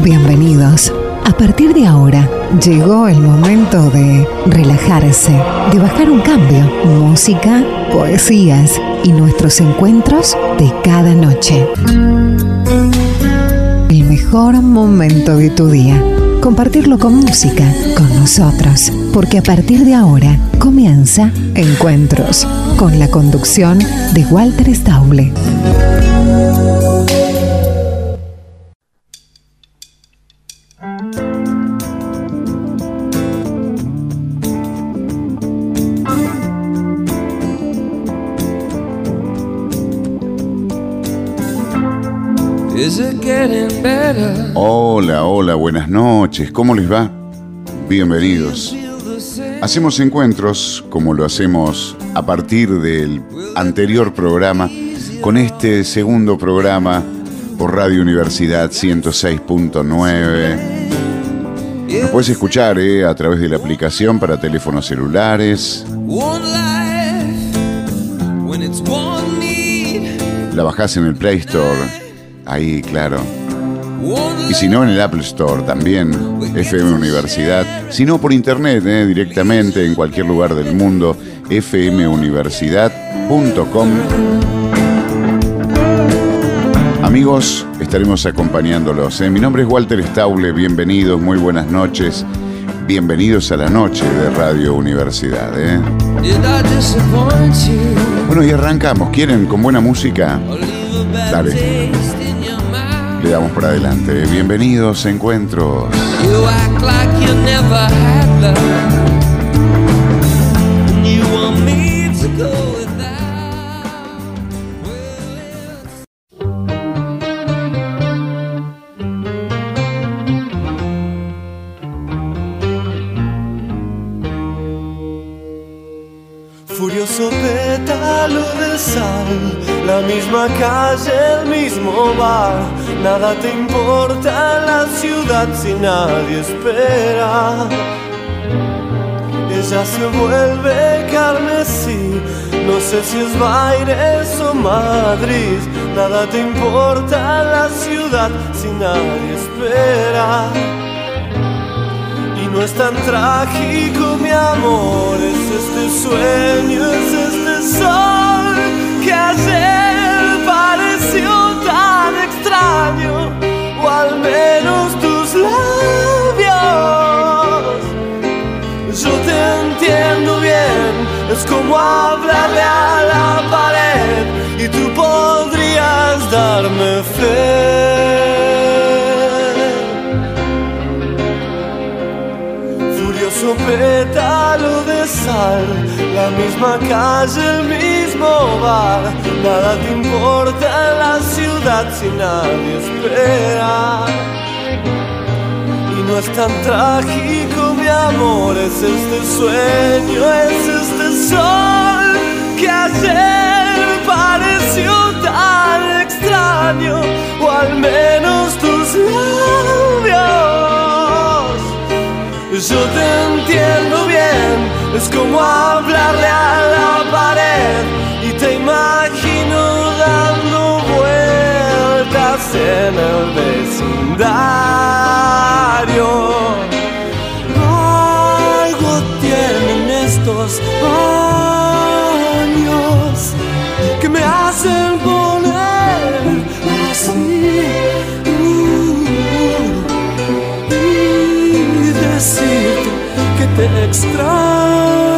Bienvenidos. A partir de ahora, llegó el momento de relajarse, de bajar un cambio. Música, poesías y nuestros encuentros de cada noche. El mejor momento de tu día. Compartirlo con música, con nosotros. Porque a partir de ahora comienza Encuentros, con la conducción de Walter Stauble. Hola, hola, buenas noches. ¿Cómo les va? Bienvenidos. Hacemos encuentros como lo hacemos a partir del anterior programa con este segundo programa por Radio Universidad 106.9. Nos puedes escuchar eh, a través de la aplicación para teléfonos celulares. La bajás en el Play Store Ahí, claro. Y si no, en el Apple Store también, FM Universidad. Si no, por internet, eh, directamente en cualquier lugar del mundo, fmuniversidad.com. Amigos, estaremos acompañándolos. Eh. Mi nombre es Walter Stauble, bienvenidos, muy buenas noches. Bienvenidos a la noche de Radio Universidad. Eh. Bueno, y arrancamos. ¿Quieren con buena música? Dale le damos por adelante. Bienvenidos Encuentros. La misma calle, el mismo bar Nada te importa la ciudad si nadie espera. Ella se vuelve carmesí, no sé si es Baires o Madrid. Nada te importa la ciudad si nadie espera. Y no es tan trágico, mi amor, es este sueño, es este sol que ayer pareció tan extraño, o al menos tus labios. Yo te entiendo bien, es como hablarle a la pared y tú podrías darme fe. Furioso pétalo de la misma calle, el mismo bar, nada te importa en la ciudad si nadie espera. Y no es tan trágico, mi amor, es este sueño, es este sol que ayer pareció tan extraño, o al menos tus labios. Yo te entiendo bien, es como hablarle a la pared y te imagino dando vueltas en el vecindario. Algo tienen estos años te extraño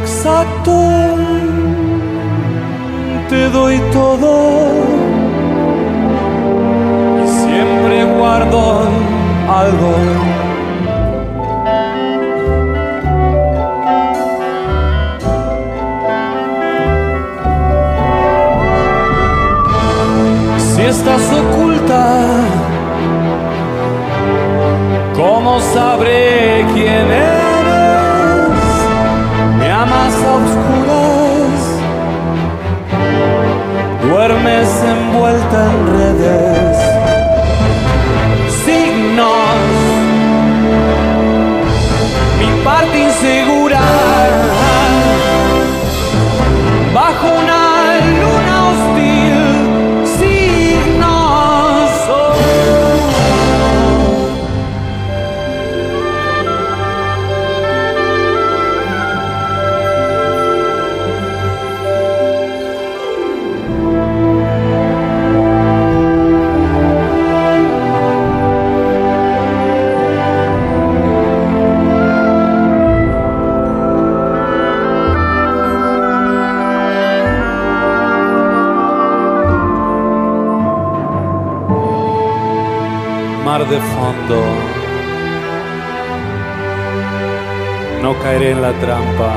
exacto de fondo. No caeré en la trampa.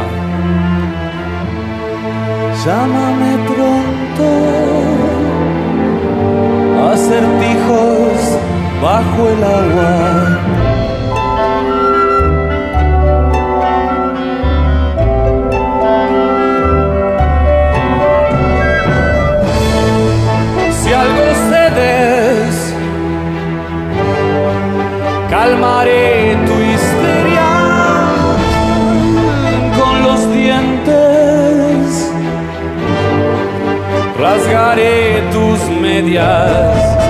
Llámame pronto. Acertijos bajo el agua. colgaré tus medias.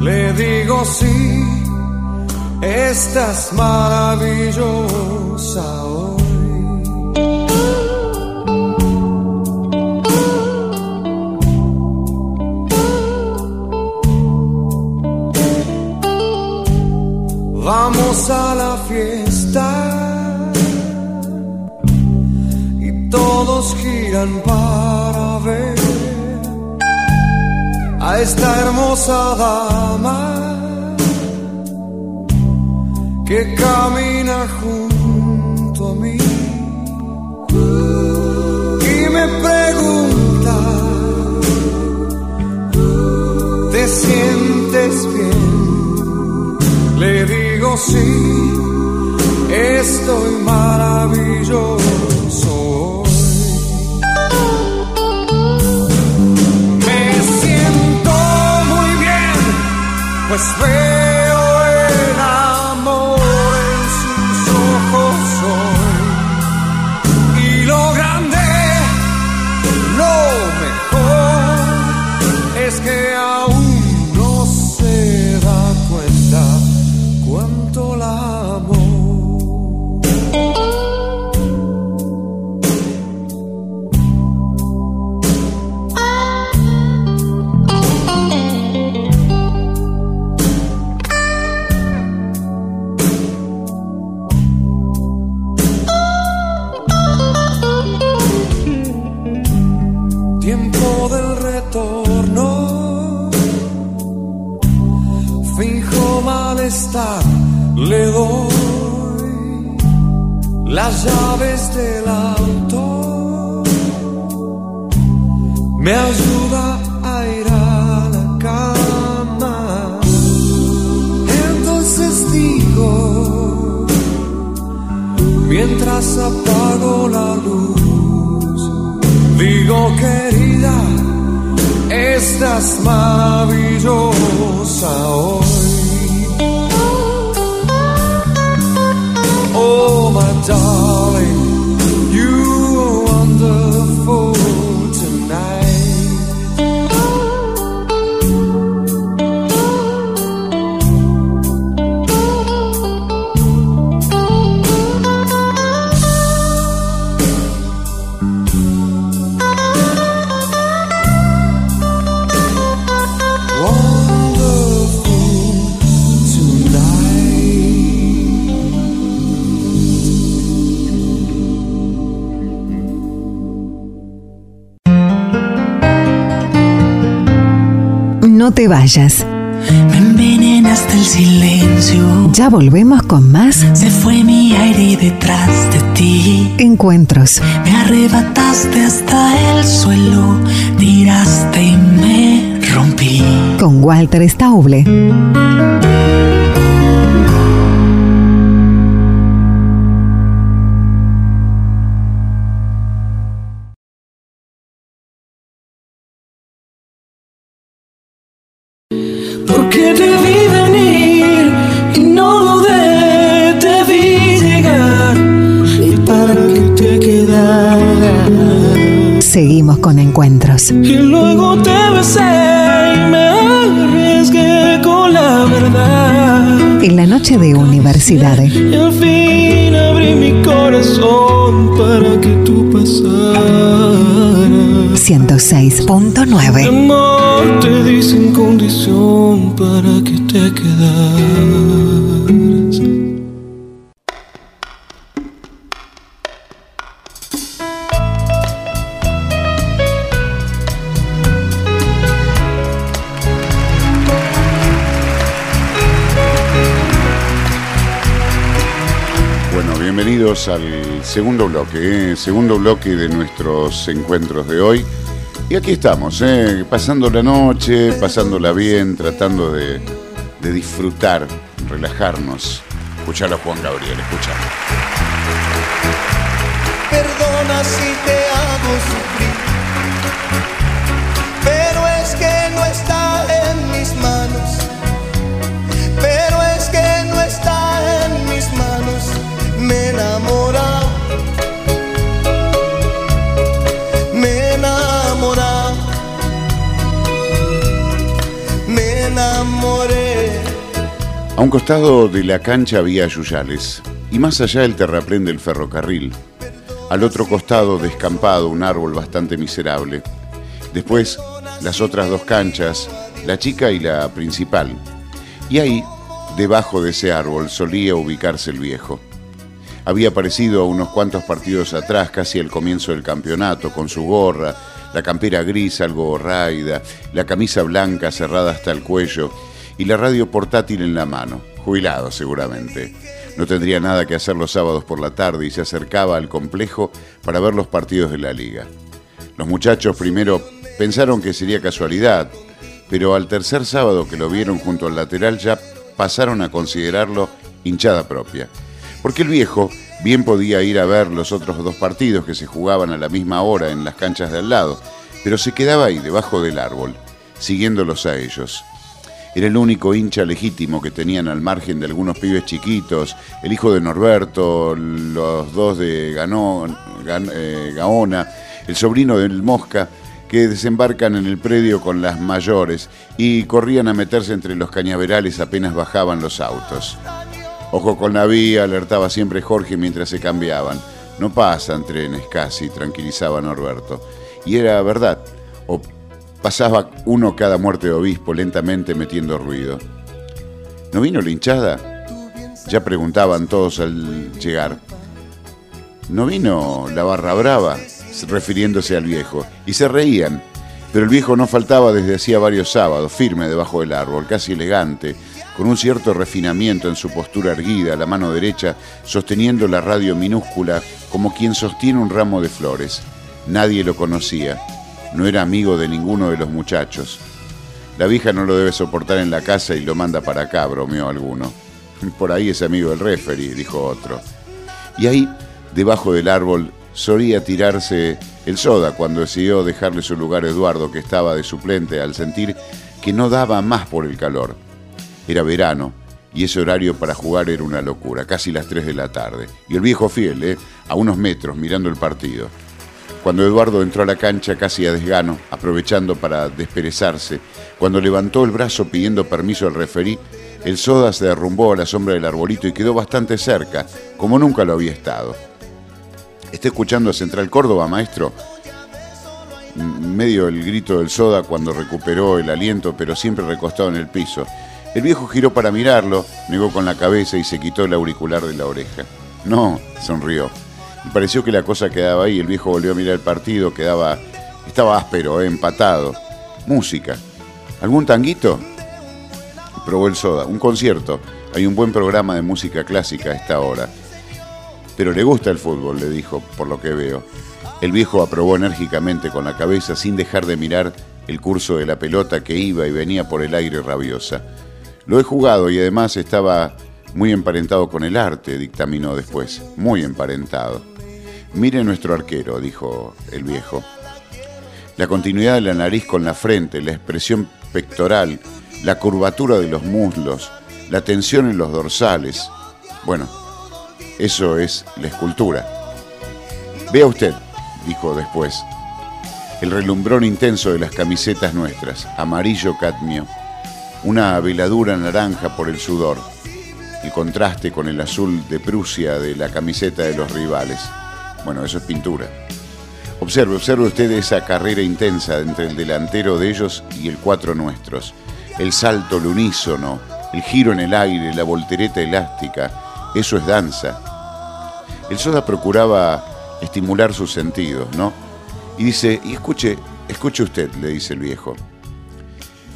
Le digo sí, estás maravillosa hoy. Vamos a la fiesta y todos giran para ver a esta hermosa dama que camina junto a mí y me pregunta, ¿te sientes bien? Le digo sí, estoy maravilloso. Pues veo llaves del auto. Me ayuda a ir a la cama. Entonces digo, mientras apago la luz, digo querida, estás maravillosa hoy. Oh, darling, te vayas. Me envenenaste el silencio. Ya volvemos con más Se fue mi aire detrás de ti. encuentros. Me arrebataste hasta el suelo. Tiraste y me rompí. con Walter Stauble. Con encuentros. Y luego te besé y me arriesgué con la verdad. En la noche de universidad. Y al fin abrí mi corazón para que tú pasaras. 106.9. Amor te di sin condición para que te quedaras. Segundo bloque, ¿eh? segundo bloque de nuestros encuentros de hoy. Y aquí estamos, ¿eh? pasando la noche, pasándola bien, tratando de, disfrutar, relajarnos. Escuchalo a Juan Gabriel, escuchalo. Perdona si te hago sufrir, A un costado de la cancha había yuyales y más allá el terraplén del ferrocarril. Al otro costado descampado un árbol bastante miserable. Después las otras dos canchas, la chica y la principal. Y ahí, debajo de ese árbol, solía ubicarse el viejo. Había aparecido unos cuantos partidos atrás, casi al comienzo del campeonato, con su gorra, la campera gris algo raida, la camisa blanca cerrada hasta el cuello y la radio portátil en la mano, jubilado seguramente. No tendría nada que hacer los sábados por la tarde y se acercaba al complejo para ver los partidos de la liga. Los muchachos primero pensaron que sería casualidad, pero al tercer sábado que lo vieron junto al lateral ya pasaron a considerarlo hinchada propia. Porque el viejo bien podía ir a ver los otros dos partidos que se jugaban a la misma hora en las canchas de al lado, pero se quedaba ahí debajo del árbol, siguiendolos a ellos. Era el único hincha legítimo que tenían al margen de algunos pibes chiquitos, el hijo de Norberto, los dos de Ganó- Gan- eh, Gaona, el sobrino del Mosca, que desembarcan en el predio con las mayores y corrían a meterse entre los cañaverales apenas bajaban los autos. Ojo con la vía, alertaba siempre Jorge mientras se cambiaban. No pasan trenes casi, tranquilizaba Norberto. Y era verdad, pasaba uno cada muerte de obispo lentamente metiendo ruido. ¿No vino la hinchada? Ya preguntaban todos al llegar. ¿No vino la barra brava? refiriéndose al viejo. Y se reían. Pero el viejo no faltaba desde hacía varios sábados, firme debajo del árbol, casi elegante, con un cierto refinamiento en su postura erguida, la mano derecha sosteniendo la radio minúscula como quien sostiene un ramo de flores. Nadie lo conocía, no era amigo de ninguno de los muchachos. La vieja no lo debe soportar en la casa y lo manda para acá, bromeó alguno. Por ahí es amigo del referee, dijo otro. Y ahí, debajo del árbol, solía tirarse el soda cuando decidió dejarle su lugar a Eduardo, que estaba de suplente al sentir que no daba más por el calor. Era verano y ese horario para jugar era una locura, casi las 3 de la tarde. Y el viejo fiel, ¿eh? a unos metros, mirando el partido. Cuando Eduardo entró a la cancha casi a desgano, aprovechando para desperezarse, cuando levantó el brazo pidiendo permiso al referí, el soda se derrumbó a la sombra del arbolito y quedó bastante cerca, como nunca lo había estado. ¿Está escuchando a Central Córdoba, maestro? Medio el grito del soda cuando recuperó el aliento, pero siempre recostado en el piso. El viejo giró para mirarlo, negó con la cabeza y se quitó el auricular de la oreja. No, sonrió. Pareció que la cosa quedaba ahí. El viejo volvió a mirar el partido, quedaba. estaba áspero, eh, empatado. Música. ¿Algún tanguito? Probó el soda. Un concierto. Hay un buen programa de música clásica a esta hora. Pero le gusta el fútbol, le dijo, por lo que veo. El viejo aprobó enérgicamente con la cabeza sin dejar de mirar el curso de la pelota que iba y venía por el aire rabiosa. Lo he jugado y además estaba muy emparentado con el arte, dictaminó después. Muy emparentado. Mire nuestro arquero, dijo el viejo. La continuidad de la nariz con la frente, la expresión pectoral, la curvatura de los muslos, la tensión en los dorsales. Bueno, eso es la escultura. Vea usted, dijo después, el relumbrón intenso de las camisetas nuestras, amarillo cadmio, una veladura naranja por el sudor, el contraste con el azul de Prusia de la camiseta de los rivales. Bueno, eso es pintura. Observe, observe usted esa carrera intensa entre el delantero de ellos y el cuatro nuestros. El salto al unísono, el giro en el aire, la voltereta elástica. Eso es danza. El soda procuraba estimular sus sentidos, ¿no? Y dice, y escuche, escuche usted, le dice el viejo.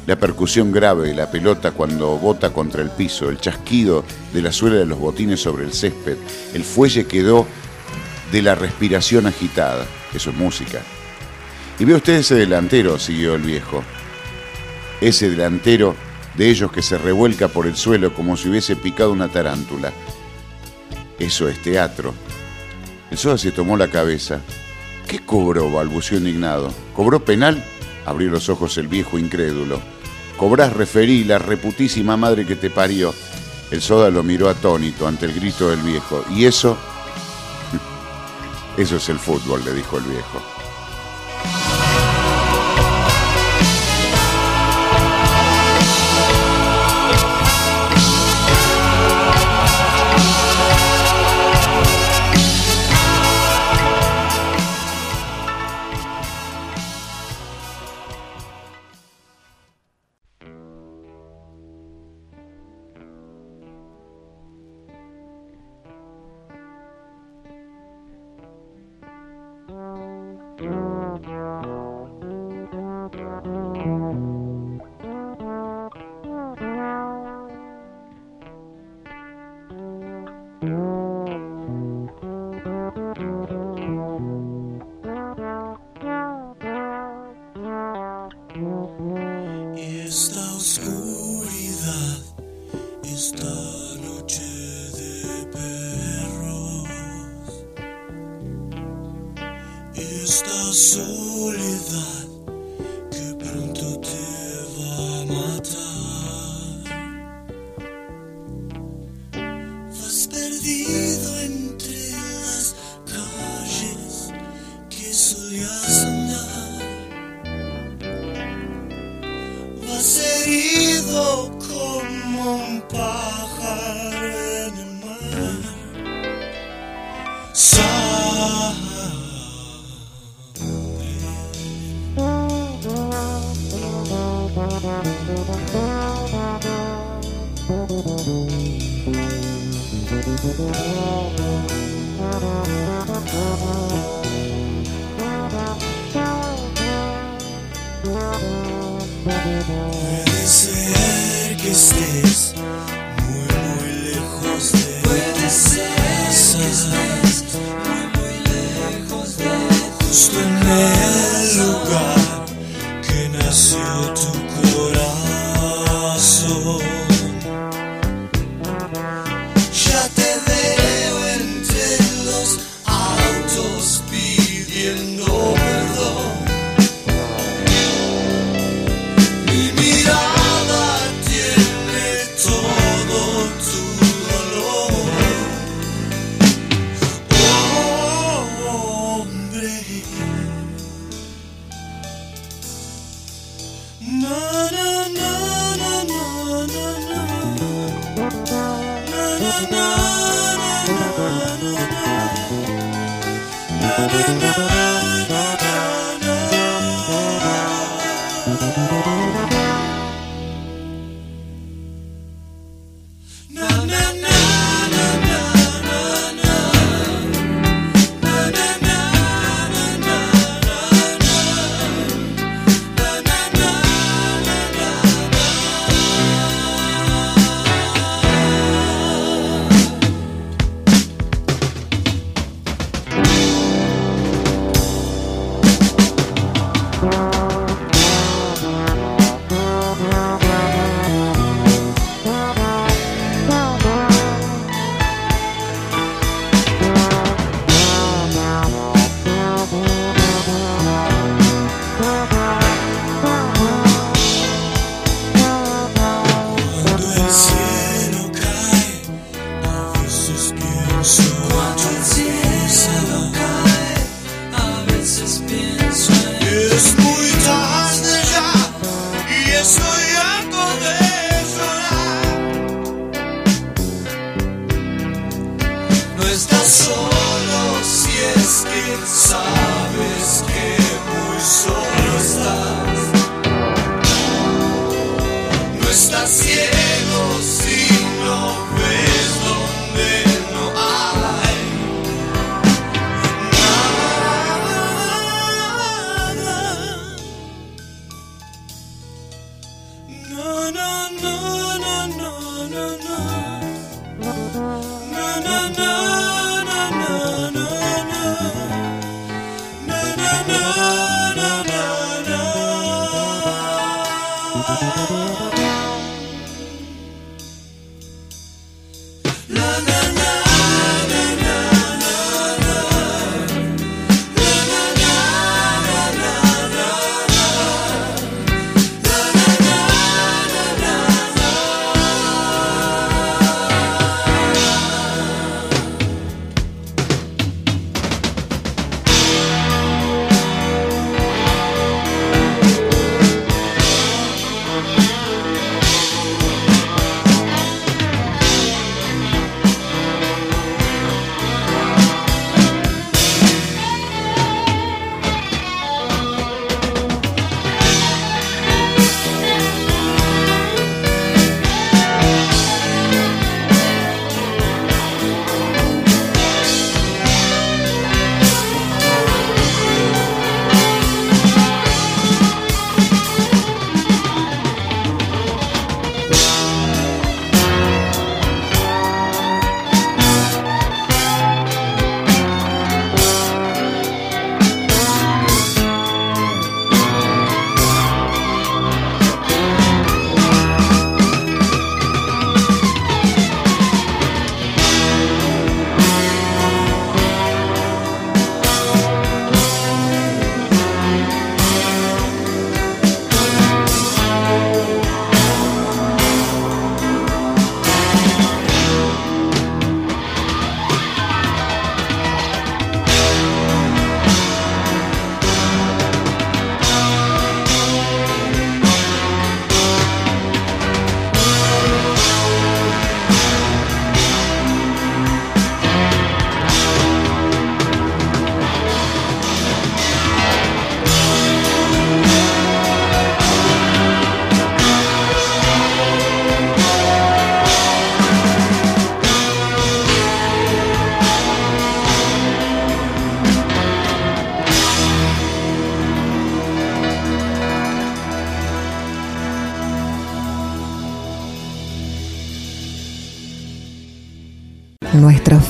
La percusión grave de la pelota cuando bota contra el piso, el chasquido de la suela de los botines sobre el césped, el fuelle quedó de la respiración agitada. Eso es música. Y ve usted ese delantero, siguió el viejo. Ese delantero de ellos que se revuelca por el suelo como si hubiese picado una tarántula. Eso es teatro. El soda se tomó la cabeza. ¿Qué cobró? balbuceó indignado. ¿Cobró penal? Abrió los ojos el viejo incrédulo. Cobrás referí, la reputísima madre que te parió. El soda lo miró atónito ante el grito del viejo. ¿Y eso? Eso es el fútbol, le dijo el viejo.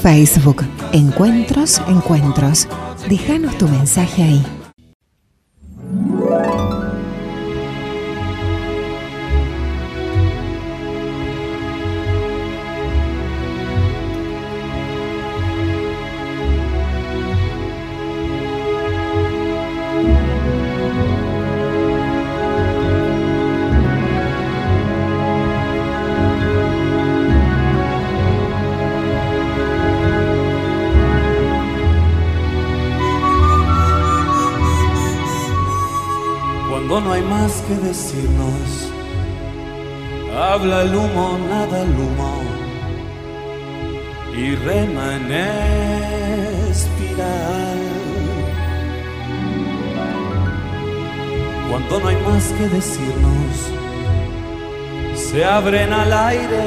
Facebook, Encuentros, Encuentros. Déjanos tu mensaje ahí. Decirnos, habla el humo, nada el humo, y rema en. Cuando no hay más que decirnos, se abren al aire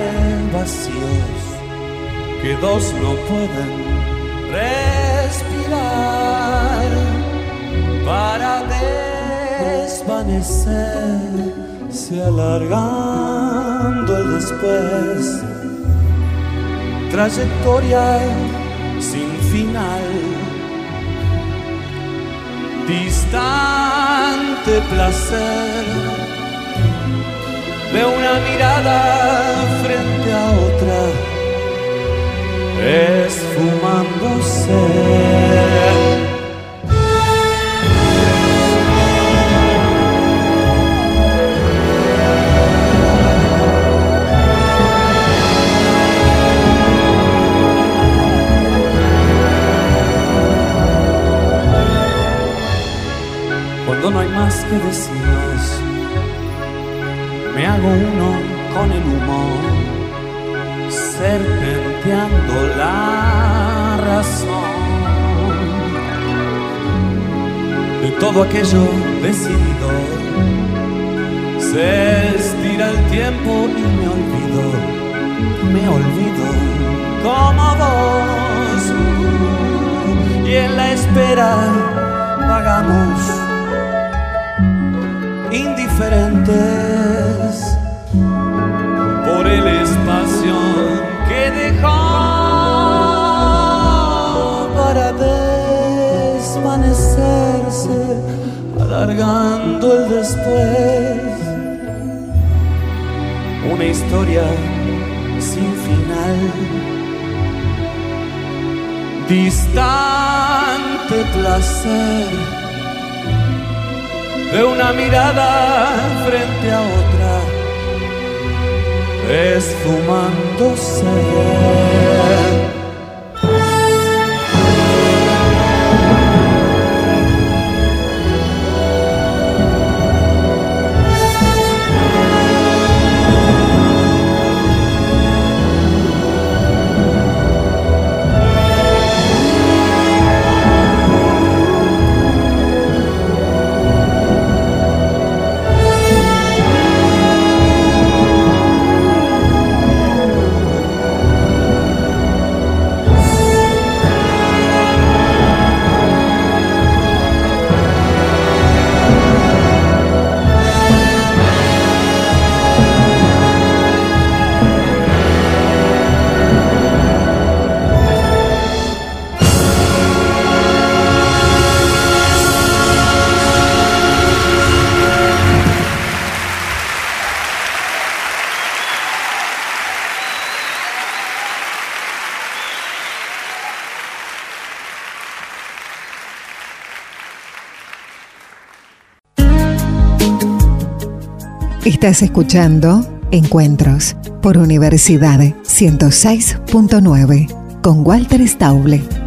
vacíos que dos no pueden respirar para desvanecerse alargando el después. Trayectoria sin final, distante placer de una mirada frente a otra, esfumándose. Que decirnos, me hago uno con el humo, serpenteando la razón de todo aquello decidido. Se estira el tiempo y me olvido, me olvido como vos. Y en la espera vagamos indiferentes por el espacio que dejó para desvanecerse, alargando el después. Una historia sin final distante placer de una mirada frente a otra, esfumándose. Estás escuchando Encuentros por Universidad 106.9 con Walter Stauble.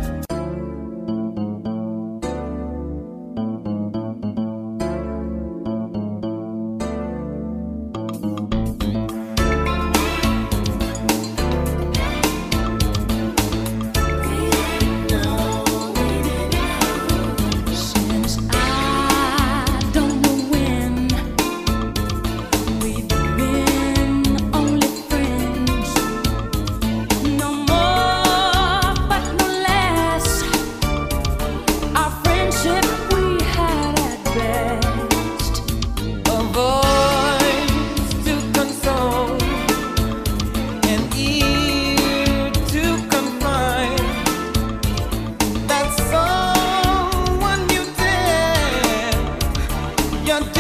adianta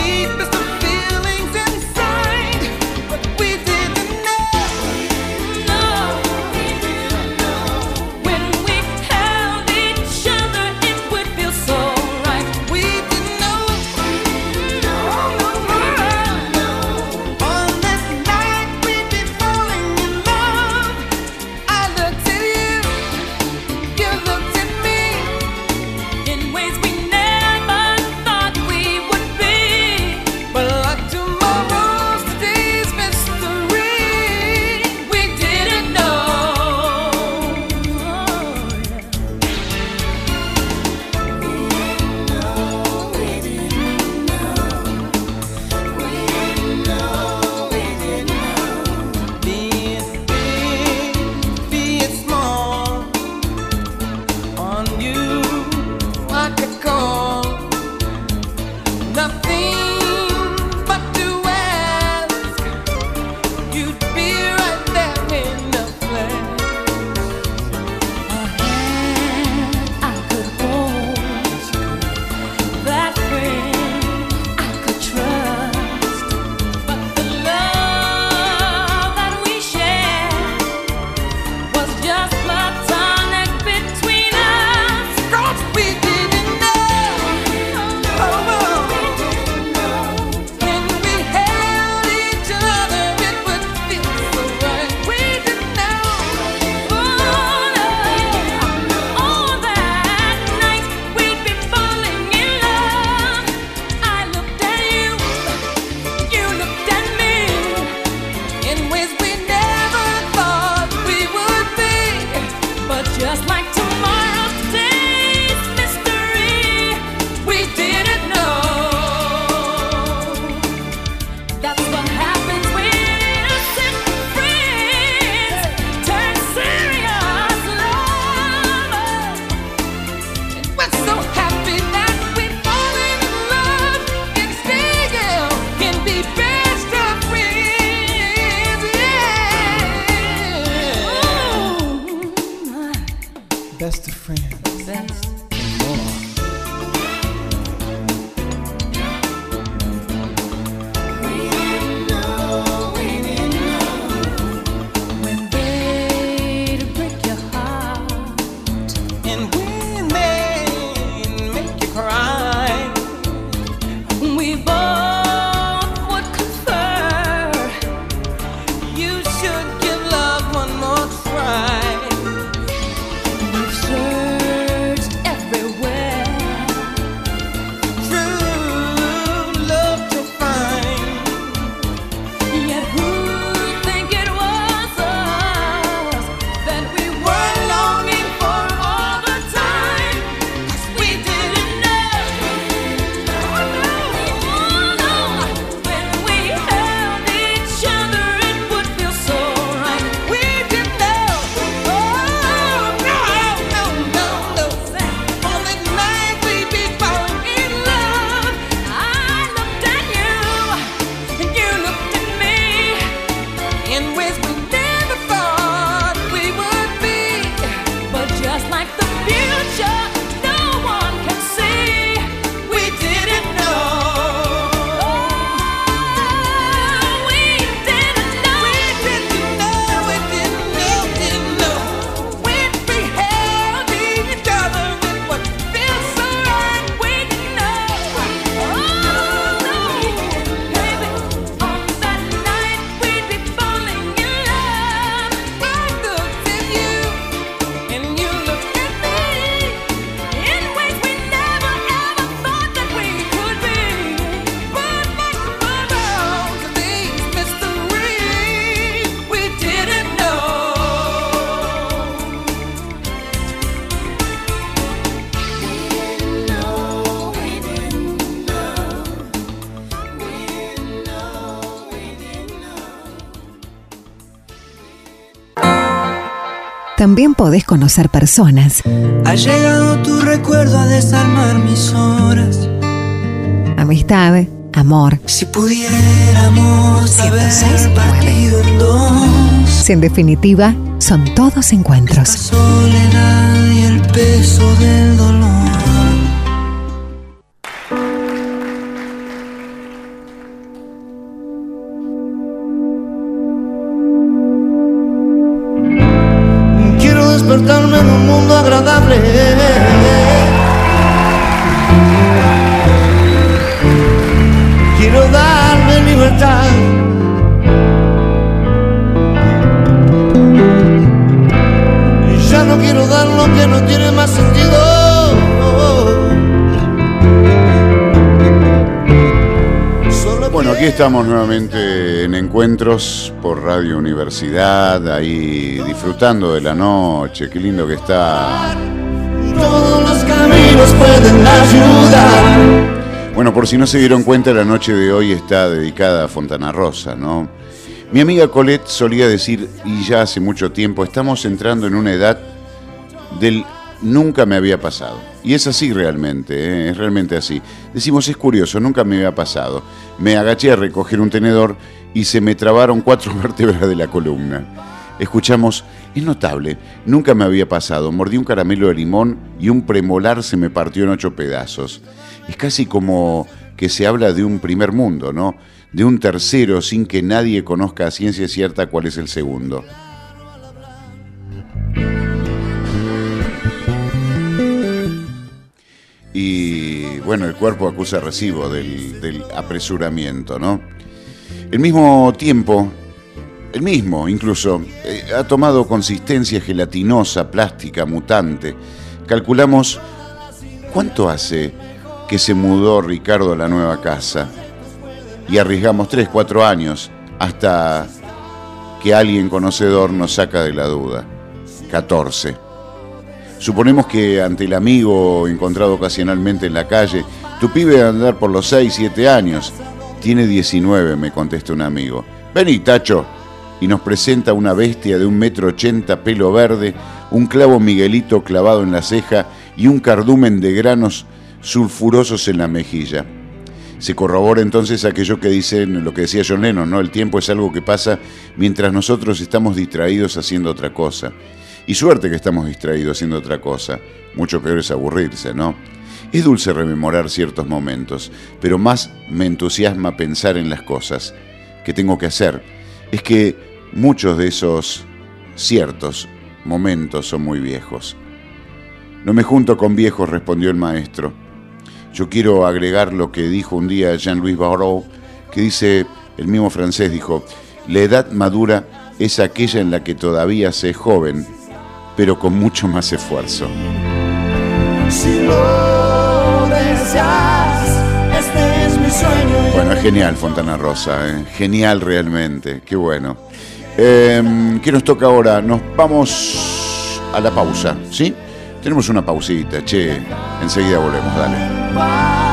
también podés conocer personas. Ha llegado tu recuerdo a desarmar mis horas. Amistad, amor. Si pudiéramos haber 106.9. partido en dos. Si en definitiva son todos encuentros. Soledad y el peso del dolor. Estamos nuevamente en encuentros por Radio Universidad, ahí disfrutando de la noche, qué lindo que está. Todos los caminos pueden ayudar. Bueno, por si no se dieron cuenta, la noche de hoy está dedicada a Fontana Rosa, ¿no? Mi amiga Colette solía decir, y ya hace mucho tiempo, estamos entrando en una edad del nunca me había pasado. Y es así realmente, ¿eh? es realmente así. Decimos, es curioso, nunca me había pasado. Me agaché a recoger un tenedor y se me trabaron cuatro vértebras de la columna. Escuchamos, es notable, nunca me había pasado. Mordí un caramelo de limón y un premolar se me partió en ocho pedazos. Es casi como que se habla de un primer mundo, ¿no? De un tercero sin que nadie conozca a ciencia cierta cuál es el segundo. Y bueno, el cuerpo acusa recibo del, del apresuramiento, ¿no? El mismo tiempo, el mismo incluso, eh, ha tomado consistencia gelatinosa, plástica, mutante. Calculamos cuánto hace que se mudó Ricardo a la nueva casa. Y arriesgamos 3, 4 años hasta que alguien conocedor nos saca de la duda. 14. Suponemos que ante el amigo encontrado ocasionalmente en la calle, tu pibe debe andar por los 6, 7 años. Tiene 19, me contesta un amigo. Vení, Tacho. Y nos presenta una bestia de un metro ochenta, pelo verde, un clavo Miguelito clavado en la ceja y un cardumen de granos sulfurosos en la mejilla. Se corrobora entonces aquello que dicen, lo que decía John Lennon, ¿no? El tiempo es algo que pasa mientras nosotros estamos distraídos haciendo otra cosa. Y suerte que estamos distraídos haciendo otra cosa. Mucho peor es aburrirse, ¿no? Es dulce rememorar ciertos momentos, pero más me entusiasma pensar en las cosas que tengo que hacer. Es que muchos de esos ciertos momentos son muy viejos. No me junto con viejos, respondió el maestro. Yo quiero agregar lo que dijo un día Jean-Louis Barrault, que dice, el mismo francés dijo, la edad madura es aquella en la que todavía se es joven, pero con mucho más esfuerzo. Si lo deseas, este es mi sueño. Bueno, es genial Fontana Rosa, ¿eh? genial realmente, qué bueno. Eh, ¿Qué nos toca ahora? Nos vamos a la pausa, ¿sí? Tenemos una pausita, che, enseguida volvemos, dale.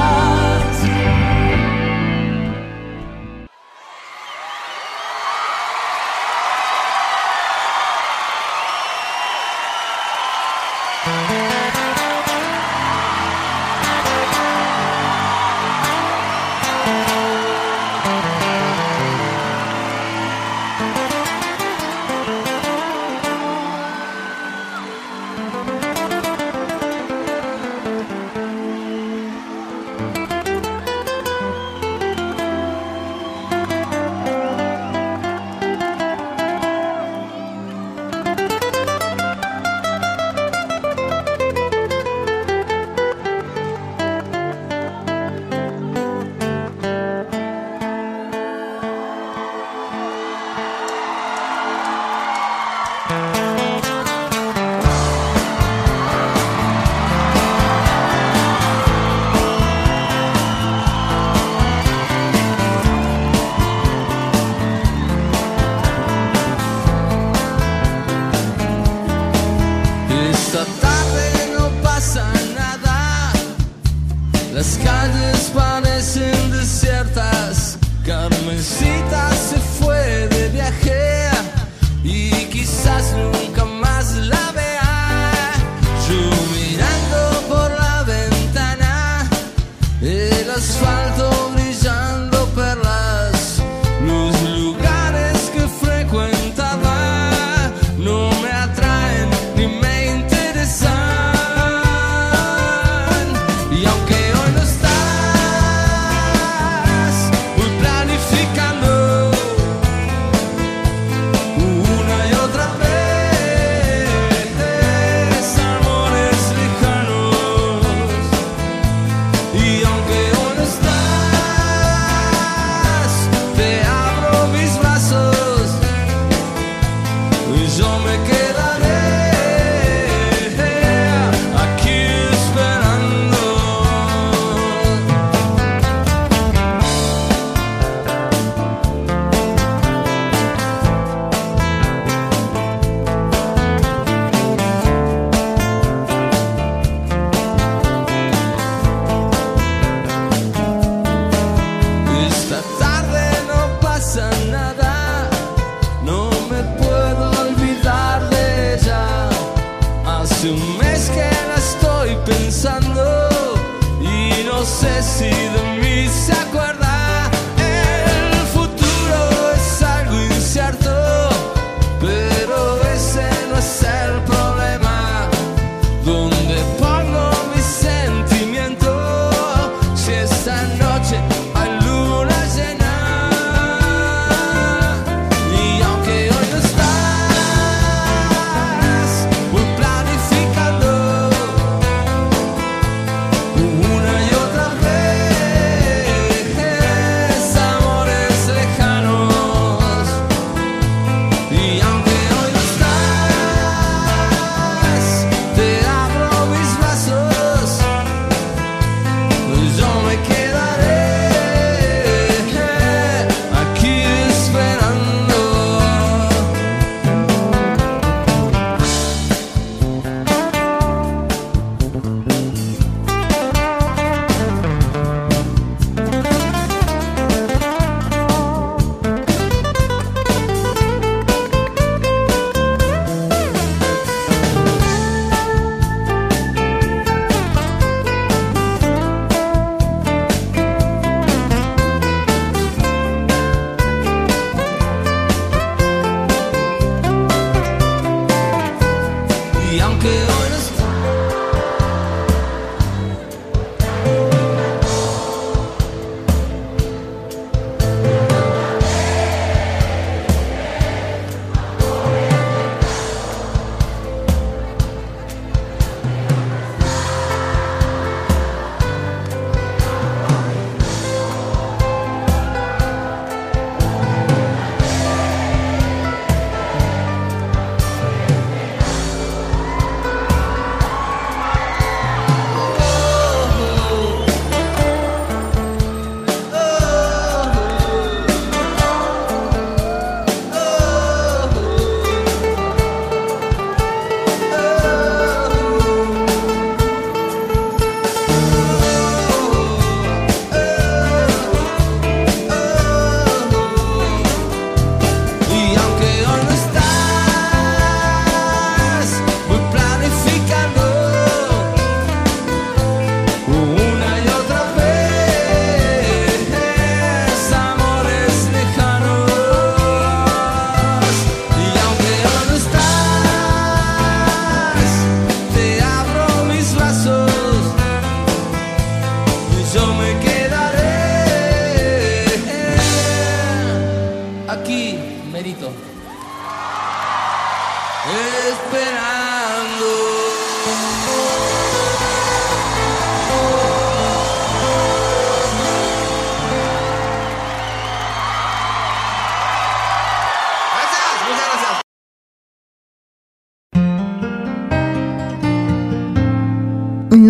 Mes que la estoy pensando y no sé si de mí se acuerda.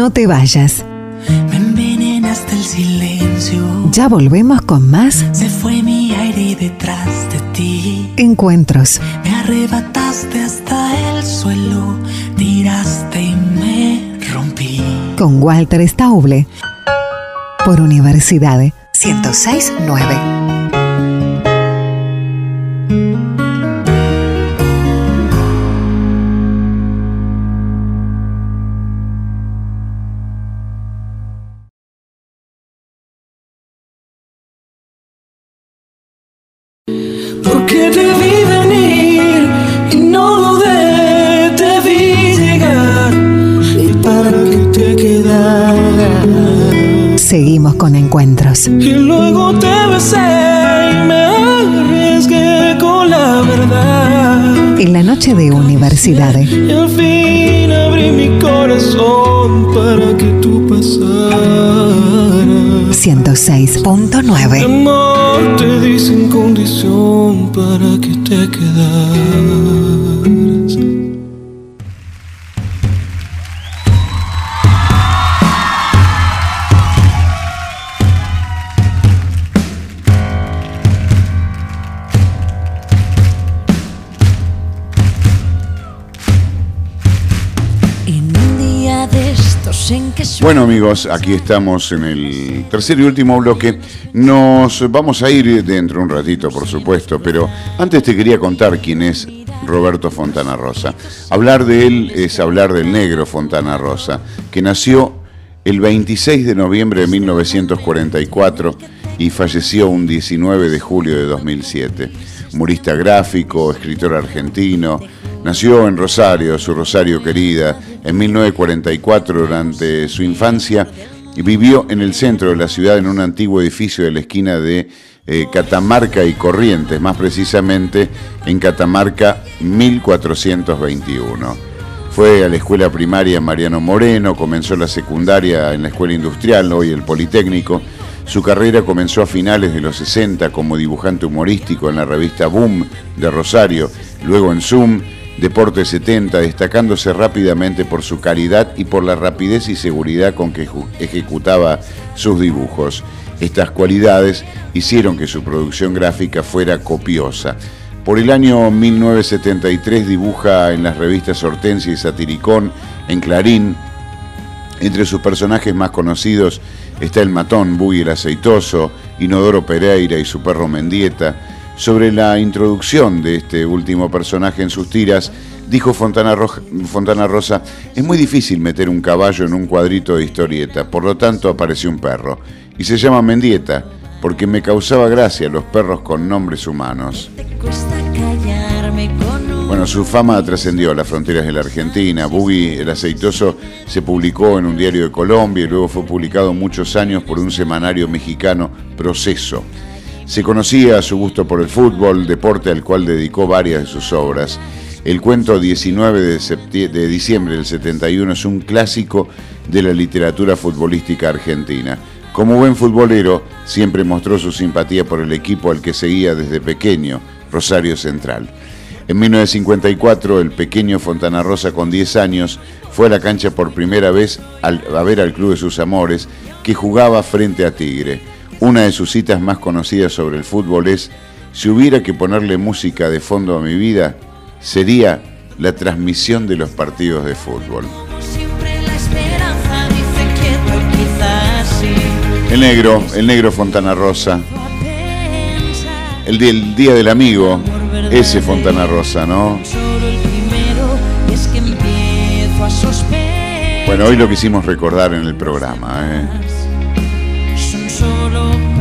No te vayas. Me envenenaste el silencio. Ya volvemos con más Se fue mi aire detrás de ti. encuentros. Me arrebataste hasta el suelo. Tiraste y me rompí. con Walter Stauble por Universidad 1069. Y luego te besé y me arriesgué con la verdad. En la noche de Universidad Y al fin abrí mi corazón para que tú pasaras. 106.9. Amor, te di sin condición para que te quedaras. Bueno amigos, aquí estamos en el tercer y último bloque. Nos vamos a ir dentro de un ratito, por supuesto, pero antes te quería contar quién es Roberto Fontana Rosa. Hablar de él es hablar del negro Fontana Rosa, que nació el 26 de noviembre de 1944 y falleció un 19 de julio de 2007. Murista gráfico, escritor argentino, nació en Rosario, su Rosario querida, en 1944 durante su infancia y vivió en el centro de la ciudad en un antiguo edificio de la esquina de eh, Catamarca y Corrientes, más precisamente en Catamarca 1421. Fue a la escuela primaria Mariano Moreno, comenzó la secundaria en la escuela industrial, hoy el Politécnico. Su carrera comenzó a finales de los 60 como dibujante humorístico en la revista Boom de Rosario, luego en Zoom, Deporte 70, destacándose rápidamente por su calidad y por la rapidez y seguridad con que ejecutaba sus dibujos. Estas cualidades hicieron que su producción gráfica fuera copiosa. Por el año 1973 dibuja en las revistas Hortensia y Satiricón, en Clarín. Entre sus personajes más conocidos está el matón Bui el Aceitoso, Inodoro Pereira y su perro Mendieta. Sobre la introducción de este último personaje en sus tiras, dijo Fontana, Fontana, Rosa, es muy difícil meter un caballo en un cuadrito de historieta, por lo tanto apareció un perro y se llama Mendieta porque me causaba gracia los perros con nombres humanos. Bueno, su fama trascendió las fronteras de la Argentina. Boogie el aceitoso se publicó en un diario de Colombia y luego fue publicado muchos años por un semanario mexicano, Proceso. Se conocía su gusto por el fútbol, deporte al cual dedicó varias de sus obras. El cuento 19 de, diciembre del 71 es un clásico de la literatura futbolística argentina. Como buen futbolero, siempre mostró su simpatía por el equipo al que seguía desde pequeño, Rosario Central. En 1954, el pequeño Fontana Rosa, con 10 años, fue a la cancha por primera vez a ver al club de sus amores, que jugaba frente a Tigre. Una de sus citas más conocidas sobre el fútbol es, si hubiera que ponerle música de fondo a mi vida, sería la transmisión de los partidos de fútbol. El negro, el negro Fontana Rosa. El día, el día del amigo, ese Fontana Rosa, ¿no? Bueno, hoy lo quisimos recordar en el programa. ¿eh?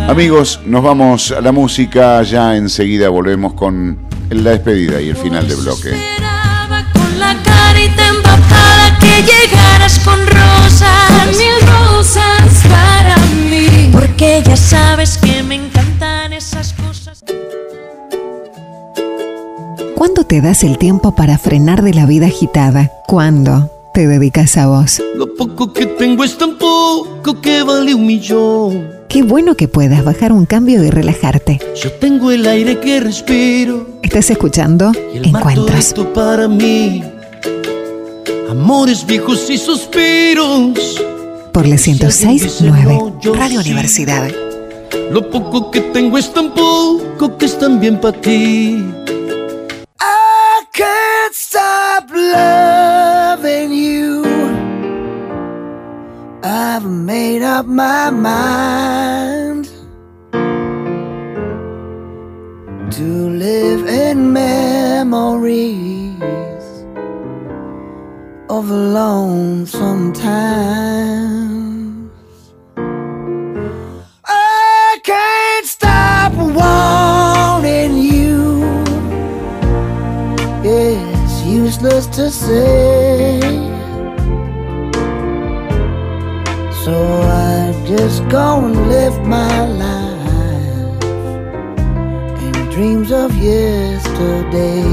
Amigos, nos vamos a la música. Ya enseguida volvemos con la despedida y el final de bloque. Con la carita empapada que llegaras con rosas, mil rosas para mí, porque ya sabes que me encantan esas cosas. ¿Cuándo te das el tiempo para frenar de la vida agitada? ¿Cuándo te dedicas a vos? Lo poco que tengo es tan poco que vale un millón. Qué bueno que puedas bajar un cambio y relajarte. Yo tengo el aire que respiro. Estás escuchando Encuentros. para mí. Amores viejos y suspiros. Por la Si alguien dice 1069 no, yo Radio. Universidad. Lo poco que tengo es tan poco que es también para ti. I can't stop I've made up my mind to live in memories of lonesome times. I can't stop wanting you. It's useless to say. Just go and live my life in dreams of yesterday.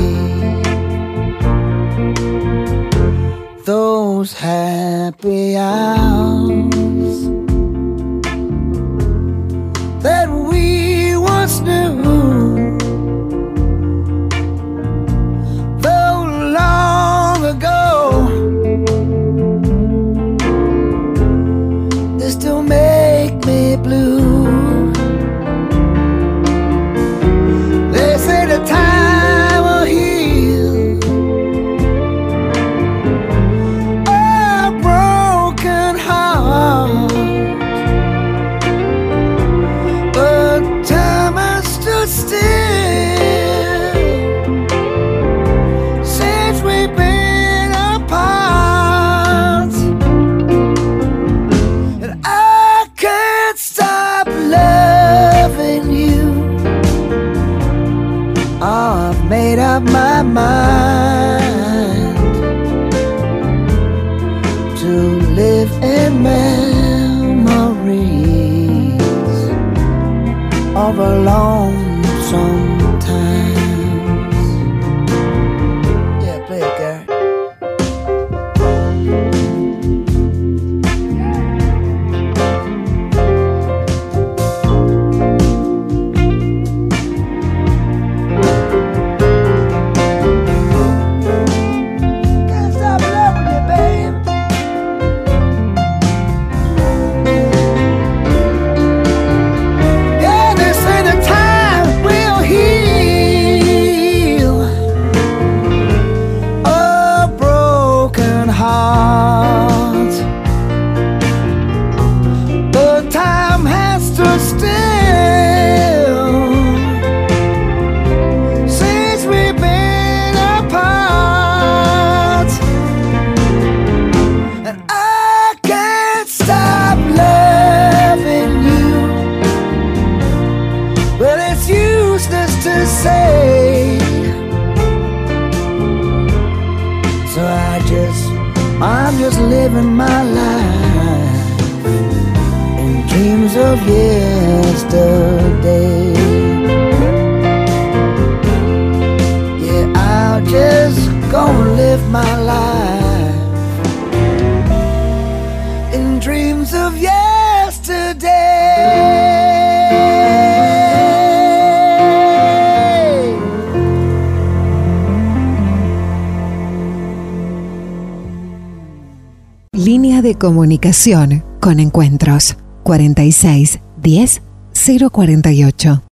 Those happy hours that we once knew. Comunicación con encuentros 46 10 048.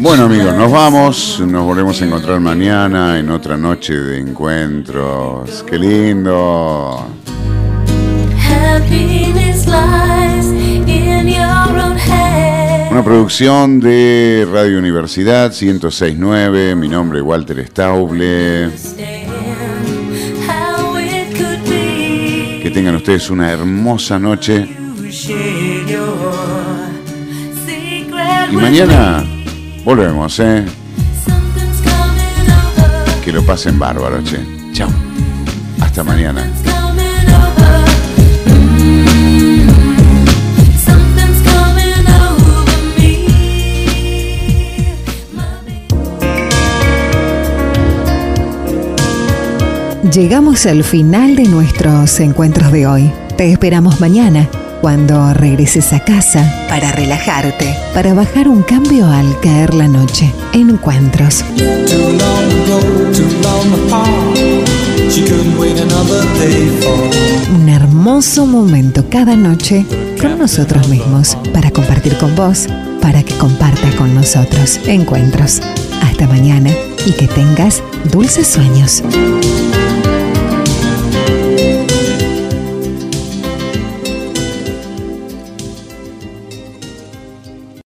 bueno amigos, nos vamos, nos volvemos a encontrar mañana en otra noche de encuentros. ¡Qué lindo! Una producción de Radio Universidad 1069. Mi nombre es Walter Stauble. tengan ustedes una hermosa noche. Y mañana volvemos, ¿eh? Que lo pasen bárbaro, che. Chao. Hasta mañana. Llegamos al final de nuestros encuentros de hoy. Te esperamos mañana, cuando regreses a casa, para relajarte, para bajar un cambio al caer la noche. Encuentros. Un hermoso momento cada noche con nosotros mismos, para compartir con vos, para que compartas con nosotros. Encuentros. Hasta mañana y que tengas dulces sueños.